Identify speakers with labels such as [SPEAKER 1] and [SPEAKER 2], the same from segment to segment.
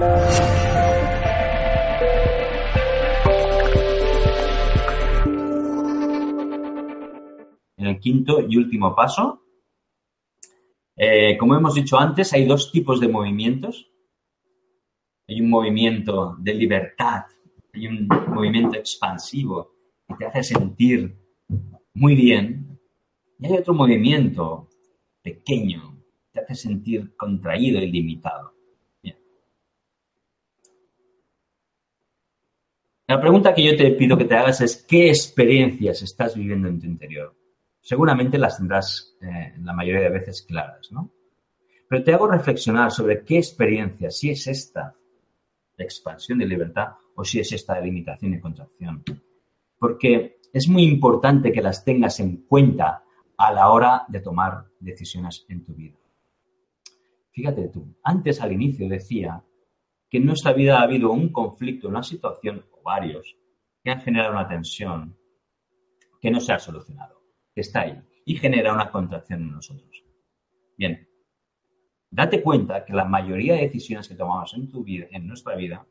[SPEAKER 1] En el quinto y último paso, eh, como hemos dicho antes, hay dos tipos de movimientos. Hay un movimiento de libertad, hay un movimiento expansivo que te hace sentir muy bien. Y hay otro movimiento pequeño, que te hace sentir contraído y limitado. La pregunta que yo te pido que te hagas es, ¿qué experiencias estás viviendo en tu interior? Seguramente las tendrás eh, la mayoría de veces claras, ¿no? Pero te hago reflexionar sobre qué experiencia, si es esta expansión de libertad o si es esta limitación y contracción. Porque es muy importante que las tengas en cuenta a la hora de tomar decisiones en tu vida. Fíjate tú, antes al inicio decía que en nuestra vida ha habido un conflicto, una situación o varios que han generado una tensión que no se ha solucionado, que está ahí y genera una contracción en nosotros. Bien, date cuenta que la mayoría de decisiones que tomamos en tu vida, en nuestra vida,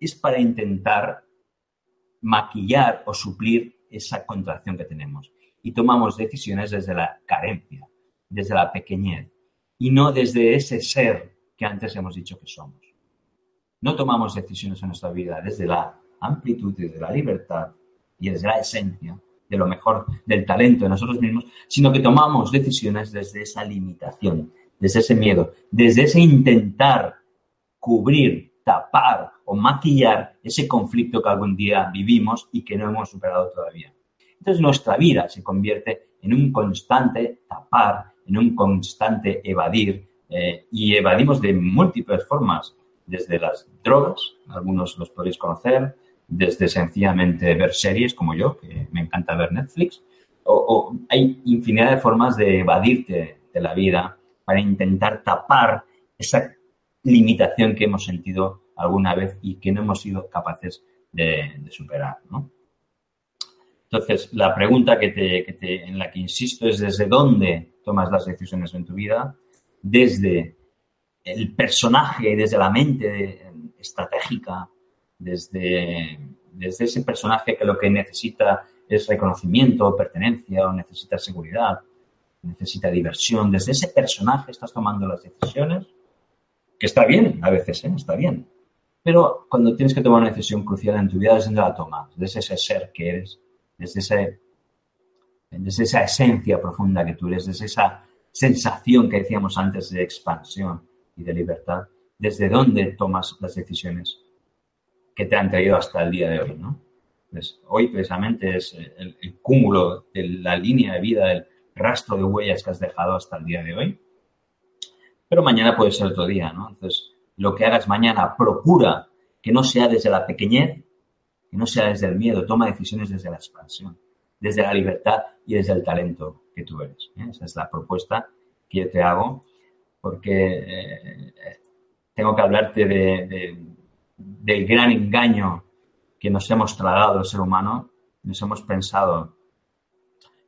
[SPEAKER 1] es para intentar maquillar o suplir esa contracción que tenemos. Y tomamos decisiones desde la carencia, desde la pequeñez, y no desde ese ser que antes hemos dicho que somos. No tomamos decisiones en nuestra vida desde la amplitud, desde la libertad y desde la esencia de lo mejor del talento de nosotros mismos, sino que tomamos decisiones desde esa limitación, desde ese miedo, desde ese intentar cubrir, tapar o maquillar ese conflicto que algún día vivimos y que no hemos superado todavía. Entonces nuestra vida se convierte en un constante tapar, en un constante evadir, eh, y evadimos de múltiples formas desde las drogas, algunos los podéis conocer, desde sencillamente ver series como yo, que me encanta ver Netflix, o, hay infinidad de formas de evadirte de la vida para intentar tapar esa limitación que hemos sentido alguna vez y que no hemos sido capaces de, superar, Entonces, la pregunta que te, en la que insisto es desde dónde tomas las decisiones en tu vida, desde el personaje, desde la mente estratégica, desde, desde ese personaje que lo que necesita es reconocimiento, pertenencia o necesita seguridad, necesita diversión. Desde ese personaje estás tomando las decisiones, que está bien, a veces, ¿eh? está bien. Pero cuando tienes que tomar una decisión crucial en tu vida, ¿desde dónde la tomas? Desde ese ser que eres, desde, ese, desde esa esencia profunda que tú eres, desde esa sensación que decíamos antes de expansión y de libertad, desde dónde tomas las decisiones que te han traído hasta el día de hoy, ¿no? Pues hoy precisamente es el, cúmulo de la línea de vida, el rastro de huellas que has dejado hasta el día de hoy. Pero mañana puede ser otro día, ¿no? Entonces, lo que hagas mañana, procura que no sea desde la pequeñez, que no sea desde el miedo, toma decisiones desde la expansión, desde la libertad y desde el talento que tú eres. ¿eh? Esa es la propuesta que yo te hago porque eh, tengo que hablarte de, del gran engaño que nos hemos tragado el ser humano. Nos hemos pensado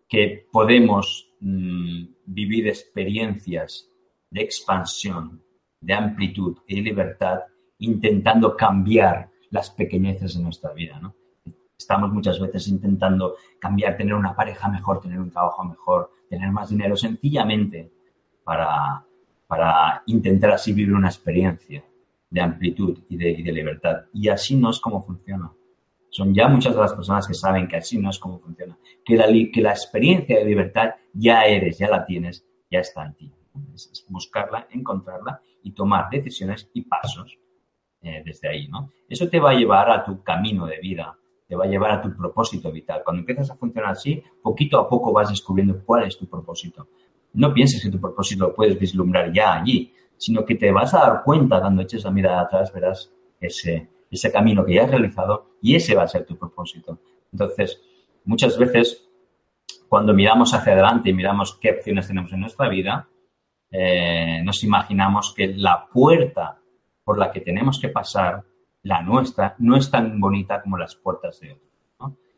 [SPEAKER 1] que podemos mm, vivir experiencias de expansión, de amplitud y libertad intentando cambiar las pequeñeces de nuestra vida. Estamos muchas veces intentando cambiar, tener una pareja mejor, tener un trabajo mejor, tener más dinero, sencillamente para para intentar así vivir una experiencia de amplitud y de, libertad. Y así no es como funciona. Son ya muchas de las personas que saben que así no es como funciona. Que la, que la experiencia de libertad ya eres, ya la tienes, ya está en ti. Es, buscarla, encontrarla y tomar decisiones y pasos eh, desde ahí, ¿no? Eso te va a llevar a tu camino de vida, te va a llevar a tu propósito vital. Cuando empiezas a funcionar así, poquito a poco vas descubriendo cuál es tu propósito no pienses que tu propósito lo puedes vislumbrar ya allí, sino que te vas a dar cuenta cuando eches la mirada atrás, verás ese, camino que ya has realizado y ese va a ser tu propósito. Entonces, muchas veces, cuando miramos hacia adelante y miramos qué opciones tenemos en nuestra vida, eh, nos imaginamos que la puerta por la que tenemos que pasar, la nuestra, no es tan bonita como las puertas de otros.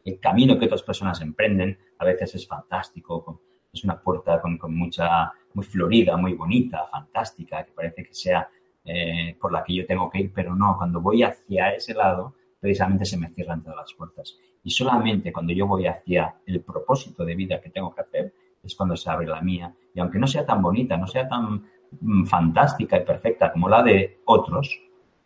[SPEAKER 1] El camino que otras personas emprenden a veces es fantástico, es una puerta con, mucha, muy florida, muy bonita, fantástica, que parece que sea eh, por la que yo tengo que ir, pero no, cuando voy hacia ese lado, precisamente se me cierran todas las puertas. Y solamente cuando yo voy hacia el propósito de vida que tengo que hacer, es cuando se abre la mía. Y aunque no sea tan bonita, no sea tan mm, fantástica y perfecta como la de otros,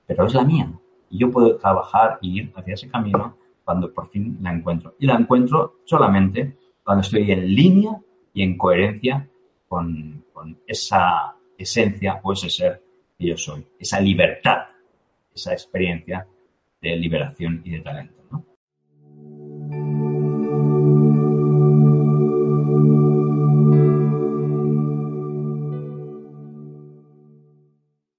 [SPEAKER 1] pero es la mía. Y yo puedo trabajar y ir hacia ese camino cuando por fin la encuentro. Y la encuentro solamente cuando estoy en línea y en coherencia con, esa esencia o ese ser que yo soy, esa libertad, esa experiencia de liberación y de talento.